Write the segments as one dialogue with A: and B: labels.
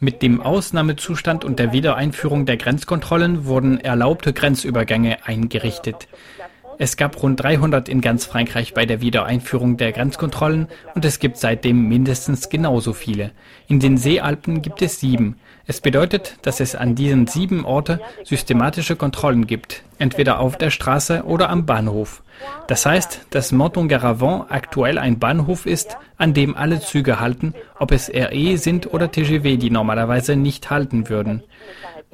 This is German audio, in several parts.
A: Mit dem Ausnahmezustand und der Wiedereinführung der Grenzkontrollen wurden erlaubte Grenzübergänge eingerichtet. Es gab rund 300 in ganz Frankreich bei der Wiedereinführung der Grenzkontrollen und es gibt seitdem mindestens genauso viele. In den Seealpen gibt es sieben. Es bedeutet, dass es an diesen sieben Orte systematische Kontrollen gibt, entweder auf der Straße oder am Bahnhof. Das heißt, dass Menton-Garavant aktuell ein Bahnhof ist, an dem alle Züge halten, ob es RE sind oder TGV, die normalerweise nicht halten würden.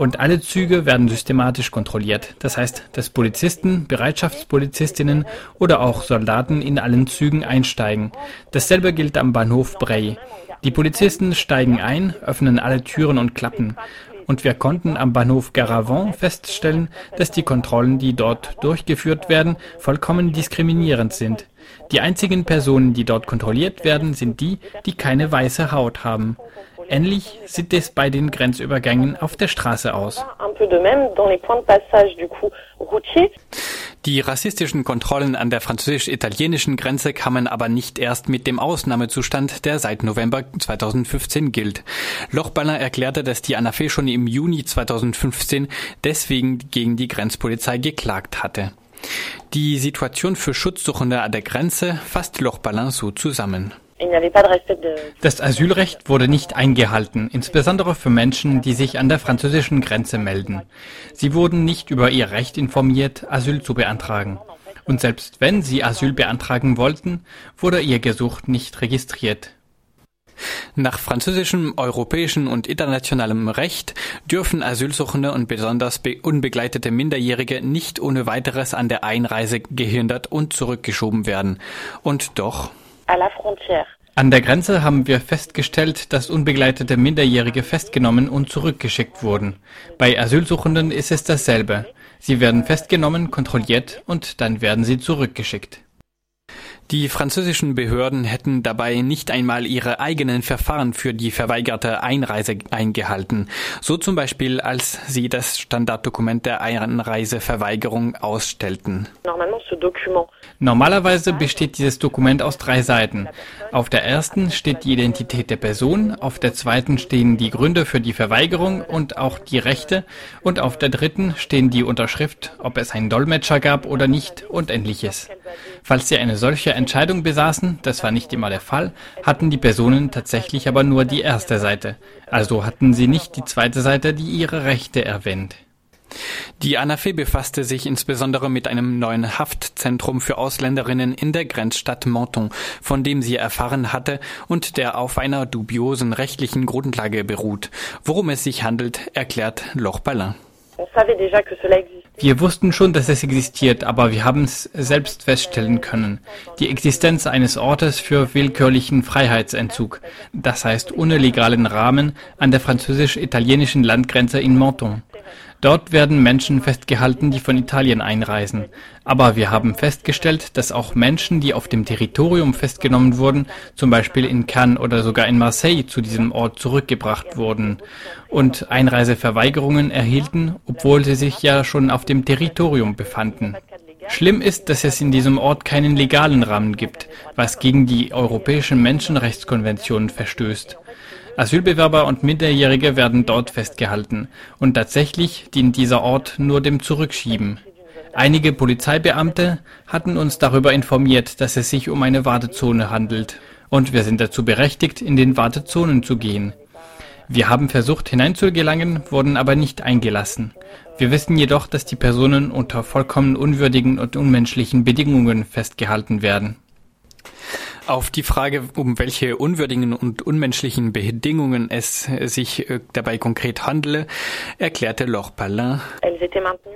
A: Und alle Züge werden systematisch kontrolliert. Das heißt, dass Polizisten, Bereitschaftspolizistinnen oder auch Soldaten in allen Zügen einsteigen. Dasselbe gilt am Bahnhof Bray. Die Polizisten steigen ein, öffnen alle Türen und Klappen. Und wir konnten am Bahnhof Garavant feststellen, dass die Kontrollen, die dort durchgeführt werden, vollkommen diskriminierend sind. Die einzigen Personen, die dort kontrolliert werden, sind die, die keine weiße Haut haben. Ähnlich sieht es bei den Grenzübergängen auf der Straße aus. Die rassistischen Kontrollen an der französisch-italienischen Grenze kamen aber nicht erst mit dem Ausnahmezustand, der seit November 2015 gilt. Lochballer erklärte, dass die ANAFE schon im Juni 2015 deswegen gegen die Grenzpolizei geklagt hatte. Die Situation für Schutzsuchende an der Grenze fasst Lochballin so zusammen. Das Asylrecht wurde nicht eingehalten, insbesondere für Menschen, die sich an der französischen Grenze melden. Sie wurden nicht über ihr Recht informiert, Asyl zu beantragen. Und selbst wenn sie Asyl beantragen wollten, wurde ihr Gesuch nicht registriert. Nach französischem, europäischem und internationalem Recht dürfen Asylsuchende und besonders unbegleitete Minderjährige nicht ohne weiteres an der Einreise gehindert und zurückgeschoben werden. Und doch an der Grenze haben wir festgestellt, dass unbegleitete Minderjährige festgenommen und zurückgeschickt wurden. Bei Asylsuchenden ist es dasselbe. Sie werden festgenommen, kontrolliert und dann werden sie zurückgeschickt. Die französischen Behörden hätten dabei nicht einmal ihre eigenen Verfahren für die verweigerte Einreise eingehalten, so zum Beispiel als sie das Standarddokument der Einreiseverweigerung ausstellten. Normalerweise besteht dieses Dokument aus drei Seiten. Auf der ersten steht die Identität der Person, auf der zweiten stehen die Gründe für die Verweigerung und auch die Rechte und auf der dritten stehen die Unterschrift, ob es einen Dolmetscher gab oder nicht und ähnliches. Falls Sie eine solche Entscheidung besaßen, das war nicht immer der Fall, hatten die Personen tatsächlich aber nur die erste Seite. Also hatten sie nicht die zweite Seite, die ihre Rechte erwähnt. Die ANAFE befasste sich insbesondere mit einem neuen Haftzentrum für Ausländerinnen in der Grenzstadt Menton, von dem sie erfahren hatte und der auf einer dubiosen rechtlichen Grundlage beruht. Worum es sich handelt, erklärt Loch Ballin. Wir wussten schon, dass es existiert, aber wir haben es selbst feststellen können. Die Existenz eines Ortes für willkürlichen Freiheitsentzug, das heißt ohne legalen Rahmen, an der französisch-italienischen Landgrenze in Menton. Dort werden Menschen festgehalten, die von Italien einreisen. Aber wir haben festgestellt, dass auch Menschen, die auf dem Territorium festgenommen wurden, zum Beispiel in Cannes oder sogar in Marseille zu diesem Ort zurückgebracht wurden und Einreiseverweigerungen erhielten, obwohl sie sich ja schon auf dem Territorium befanden. Schlimm ist, dass es in diesem Ort keinen legalen Rahmen gibt, was gegen die europäischen Menschenrechtskonventionen verstößt. Asylbewerber und Minderjährige werden dort festgehalten, und tatsächlich dient dieser Ort nur dem Zurückschieben. Einige Polizeibeamte hatten uns darüber informiert, dass es sich um eine Wartezone handelt, und wir sind dazu berechtigt, in den Wartezonen zu gehen. Wir haben versucht hineinzugelangen, wurden aber nicht eingelassen. Wir wissen jedoch, dass die Personen unter vollkommen unwürdigen und unmenschlichen Bedingungen festgehalten werden. Auf die Frage, um welche unwürdigen und unmenschlichen Bedingungen es sich äh, dabei konkret handele, erklärte Loch Pallin.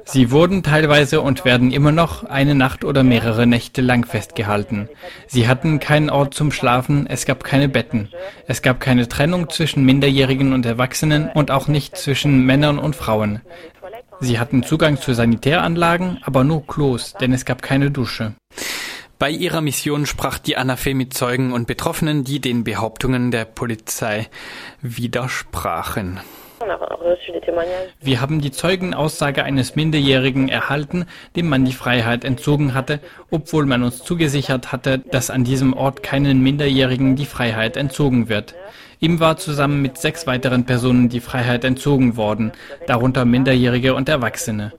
A: Sie wurden teilweise und werden immer noch eine Nacht oder mehrere Nächte lang festgehalten. Sie hatten keinen Ort zum Schlafen, es gab keine Betten. Es gab keine Trennung zwischen Minderjährigen und Erwachsenen und auch nicht zwischen Männern und Frauen. Sie hatten Zugang zu Sanitäranlagen, aber nur Klos, denn es gab keine Dusche. Bei ihrer Mission sprach die Anafe mit Zeugen und Betroffenen, die den Behauptungen der Polizei widersprachen. Wir haben die Zeugenaussage eines Minderjährigen erhalten, dem man die Freiheit entzogen hatte, obwohl man uns zugesichert hatte, dass an diesem Ort keinen Minderjährigen die Freiheit entzogen wird. Ihm war zusammen mit sechs weiteren Personen die Freiheit entzogen worden, darunter Minderjährige und Erwachsene.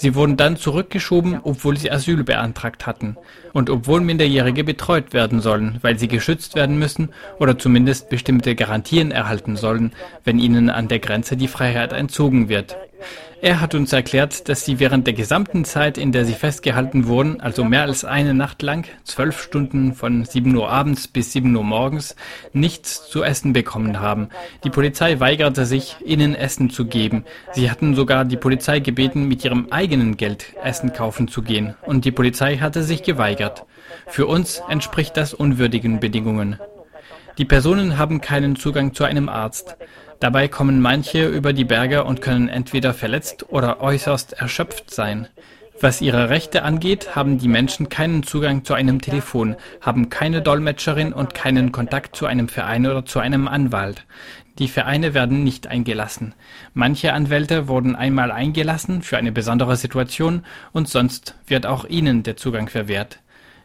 A: Sie wurden dann zurückgeschoben, obwohl sie Asyl beantragt hatten und obwohl Minderjährige betreut werden sollen, weil sie geschützt werden müssen oder zumindest bestimmte Garantien erhalten sollen, wenn ihnen an der Grenze die Freiheit entzogen wird. Er hat uns erklärt, dass sie während der gesamten Zeit, in der sie festgehalten wurden, also mehr als eine Nacht lang, zwölf Stunden von 7 Uhr abends bis 7 Uhr morgens, nichts zu essen bekommen haben. Die Polizei weigerte sich, ihnen Essen zu geben. Sie hatten sogar die Polizei gebeten, mit ihrem eigenen Geld Essen kaufen zu gehen. Und die Polizei hatte sich geweigert. Für uns entspricht das unwürdigen Bedingungen. Die Personen haben keinen Zugang zu einem Arzt. Dabei kommen manche über die Berge und können entweder verletzt oder äußerst erschöpft sein. Was ihre Rechte angeht, haben die Menschen keinen Zugang zu einem Telefon, haben keine Dolmetscherin und keinen Kontakt zu einem Verein oder zu einem Anwalt. Die Vereine werden nicht eingelassen. Manche Anwälte wurden einmal eingelassen für eine besondere Situation und sonst wird auch ihnen der Zugang verwehrt.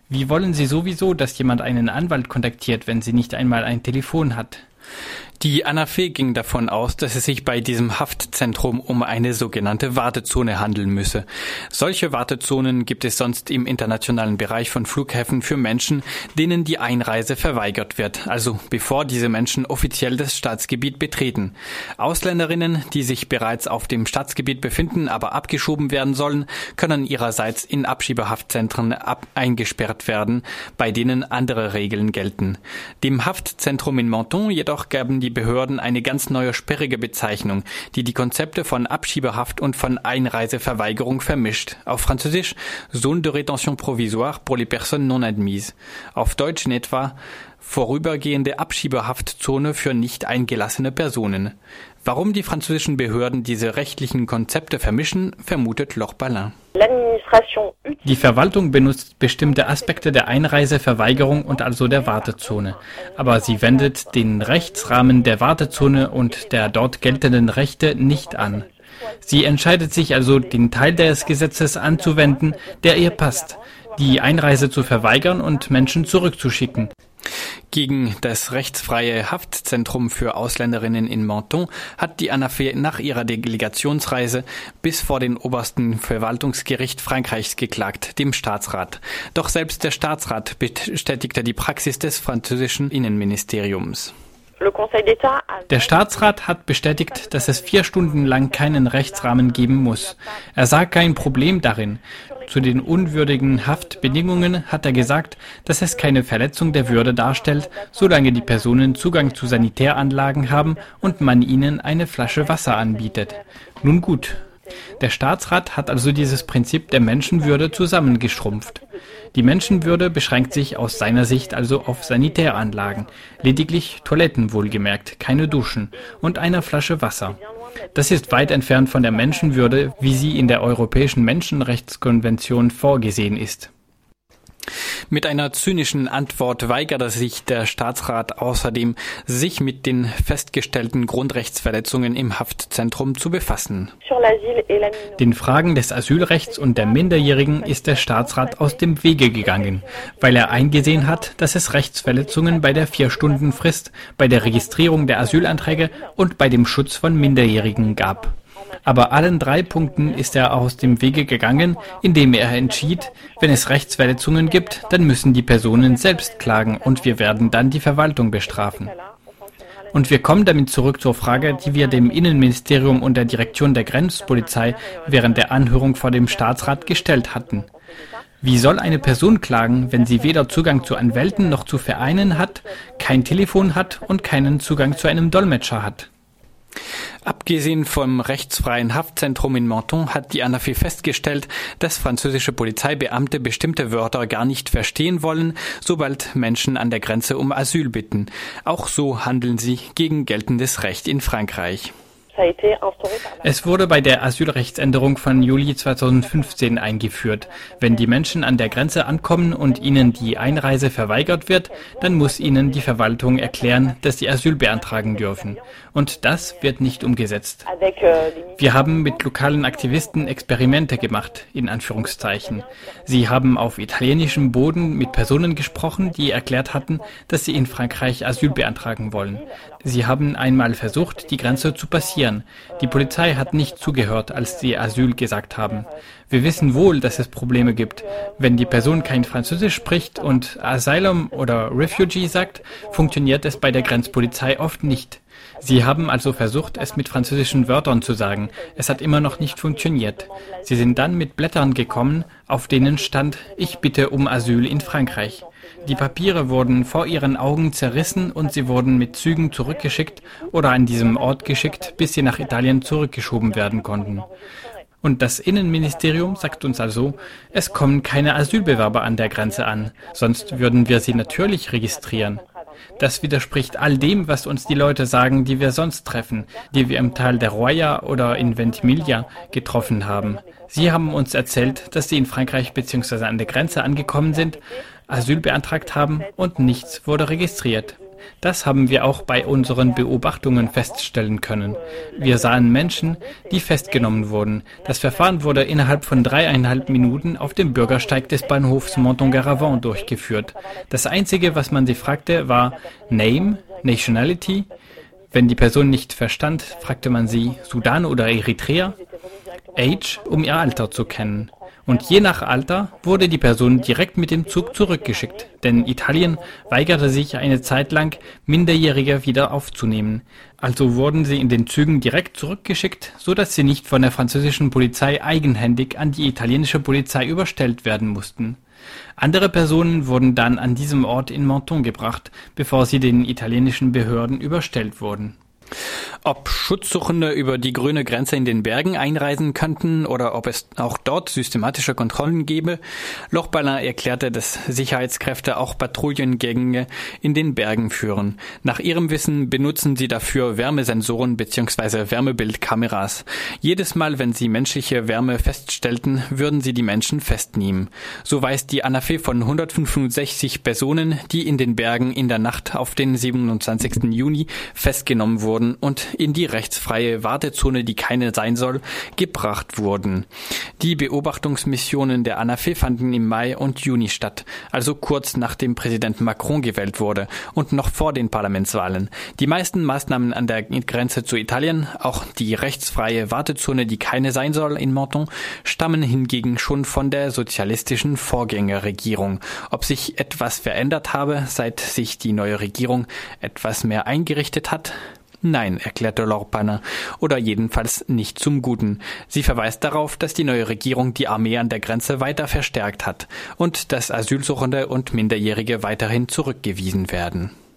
A: Wie wollen Sie sowieso, dass jemand einen Anwalt kontaktiert, wenn sie nicht einmal ein Telefon hat?
B: Die Anafee ging davon aus, dass es sich bei diesem Haftzentrum um eine sogenannte Wartezone handeln müsse. Solche Wartezonen gibt es sonst im internationalen Bereich von Flughäfen für Menschen, denen die Einreise verweigert wird, also bevor diese Menschen offiziell das Staatsgebiet betreten. Ausländerinnen, die sich bereits auf dem Staatsgebiet befinden, aber abgeschoben werden sollen, können ihrerseits in Abschiebehaftzentren ab eingesperrt werden, bei denen andere Regeln gelten. Dem Haftzentrum in Menton jedoch gaben die Behörden eine ganz neue sperrige Bezeichnung, die die Konzepte von Abschiebehaft und von Einreiseverweigerung vermischt. Auf Französisch Zone de rétention provisoire pour les personnes non admises. Auf Deutsch in etwa vorübergehende Abschiebehaftzone für nicht eingelassene Personen. Warum die französischen Behörden diese rechtlichen Konzepte vermischen, vermutet Loch Ballin.
A: Die Verwaltung benutzt bestimmte Aspekte der Einreiseverweigerung und also der Wartezone. Aber sie wendet den Rechtsrahmen der Wartezone und der dort geltenden Rechte nicht an. Sie entscheidet sich also, den Teil des Gesetzes anzuwenden, der ihr passt, die Einreise zu verweigern und Menschen zurückzuschicken.
B: Gegen das rechtsfreie Haftzentrum für Ausländerinnen in Menton hat die ANAFE nach ihrer Delegationsreise bis vor den obersten Verwaltungsgericht Frankreichs geklagt, dem Staatsrat. Doch selbst der Staatsrat bestätigte die Praxis des französischen Innenministeriums.
A: Der Staatsrat hat bestätigt, dass es vier Stunden lang keinen Rechtsrahmen geben muss. Er sah kein Problem darin. Zu den unwürdigen Haftbedingungen hat er gesagt, dass es keine Verletzung der Würde darstellt, solange die Personen Zugang zu Sanitäranlagen haben und man ihnen eine Flasche Wasser anbietet. Nun gut. Der Staatsrat hat also dieses Prinzip der Menschenwürde zusammengeschrumpft. Die Menschenwürde beschränkt sich aus seiner Sicht also auf Sanitäranlagen, lediglich Toiletten wohlgemerkt, keine Duschen und einer Flasche Wasser. Das ist weit entfernt von der Menschenwürde, wie sie in der Europäischen Menschenrechtskonvention vorgesehen ist.
B: Mit einer zynischen Antwort weigerte sich der Staatsrat außerdem, sich mit den festgestellten Grundrechtsverletzungen im Haftzentrum zu befassen.
A: Den Fragen des Asylrechts und der Minderjährigen ist der Staatsrat aus dem Wege gegangen, weil er eingesehen hat, dass es Rechtsverletzungen bei der Vier-Stunden-Frist, bei der Registrierung der Asylanträge und bei dem Schutz von Minderjährigen gab. Aber allen drei Punkten ist er aus dem Wege gegangen, indem er entschied, wenn es Rechtsverletzungen gibt, dann müssen die Personen selbst klagen und wir werden dann die Verwaltung bestrafen. Und wir kommen damit zurück zur Frage, die wir dem Innenministerium und der Direktion der Grenzpolizei während der Anhörung vor dem Staatsrat gestellt hatten. Wie soll eine Person klagen, wenn sie weder Zugang zu Anwälten noch zu Vereinen hat, kein Telefon hat und keinen Zugang zu einem Dolmetscher hat?
B: Abgesehen vom rechtsfreien Haftzentrum in Menton hat die ANAFE festgestellt, dass französische Polizeibeamte bestimmte Wörter gar nicht verstehen wollen, sobald Menschen an der Grenze um Asyl bitten. Auch so handeln sie gegen geltendes Recht in Frankreich.
A: Es wurde bei der Asylrechtsänderung von Juli 2015 eingeführt. Wenn die Menschen an der Grenze ankommen und ihnen die Einreise verweigert wird, dann muss ihnen die Verwaltung erklären, dass sie Asyl beantragen dürfen. Und das wird nicht umgesetzt. Wir haben mit lokalen Aktivisten Experimente gemacht, in Anführungszeichen. Sie haben auf italienischem Boden mit Personen gesprochen, die erklärt hatten, dass sie in Frankreich Asyl beantragen wollen. Sie haben einmal versucht, die Grenze zu passieren. Die Polizei hat nicht zugehört, als sie Asyl gesagt haben. Wir wissen wohl, dass es Probleme gibt. Wenn die Person kein Französisch spricht und Asylum oder Refugee sagt, funktioniert es bei der Grenzpolizei oft nicht. Sie haben also versucht, es mit französischen Wörtern zu sagen. Es hat immer noch nicht funktioniert. Sie sind dann mit Blättern gekommen, auf denen stand, ich bitte um Asyl in Frankreich. Die Papiere wurden vor ihren Augen zerrissen und sie wurden mit Zügen zurückgeschickt oder an diesem Ort geschickt, bis sie nach Italien zurückgeschoben werden konnten. Und das Innenministerium sagt uns also, es kommen keine Asylbewerber an der Grenze an, sonst würden wir sie natürlich registrieren. Das widerspricht all dem, was uns die Leute sagen, die wir sonst treffen, die wir im Tal der Roya oder in Ventimiglia getroffen haben. Sie haben uns erzählt, dass sie in Frankreich bzw. an der Grenze angekommen sind, Asyl beantragt haben und nichts wurde registriert. Das haben wir auch bei unseren Beobachtungen feststellen können. Wir sahen Menschen, die festgenommen wurden. Das Verfahren wurde innerhalb von dreieinhalb Minuten auf dem Bürgersteig des Bahnhofs Monton-Garavant durchgeführt. Das Einzige, was man sie fragte, war Name, Nationality. Wenn die Person nicht verstand, fragte man sie Sudan oder Eritrea, Age, um ihr Alter zu kennen. Und je nach Alter wurde die Person direkt mit dem Zug zurückgeschickt, denn Italien weigerte sich eine Zeit lang, Minderjährige wieder aufzunehmen. Also wurden sie in den Zügen direkt zurückgeschickt, so dass sie nicht von der französischen Polizei eigenhändig an die italienische Polizei überstellt werden mussten. Andere Personen wurden dann an diesem Ort in Menton gebracht, bevor sie den italienischen Behörden überstellt wurden.
B: Ob Schutzsuchende über die grüne Grenze in den Bergen einreisen könnten oder ob es auch dort systematische Kontrollen gäbe, Lochballer erklärte, dass Sicherheitskräfte auch Patrouillengänge in den Bergen führen. Nach ihrem Wissen benutzen sie dafür Wärmesensoren bzw. Wärmebildkameras. Jedes Mal, wenn sie menschliche Wärme feststellten, würden sie die Menschen festnehmen. So weiß die ANAFE von 165 Personen, die in den Bergen in der Nacht auf den 27. Juni festgenommen wurden und in die rechtsfreie Wartezone, die keine sein soll, gebracht wurden. Die Beobachtungsmissionen der ANAFE fanden im Mai und Juni statt, also kurz nachdem Präsident Macron gewählt wurde und noch vor den Parlamentswahlen. Die meisten Maßnahmen an der Grenze zu Italien, auch die rechtsfreie Wartezone, die keine sein soll in Menton, stammen hingegen schon von der sozialistischen Vorgängerregierung. Ob sich etwas verändert habe, seit sich die neue Regierung etwas mehr eingerichtet hat, Nein, erklärte Lorpaner, oder jedenfalls nicht zum Guten. Sie verweist darauf, dass die neue Regierung die Armee an der Grenze weiter verstärkt hat und dass Asylsuchende und Minderjährige weiterhin zurückgewiesen werden.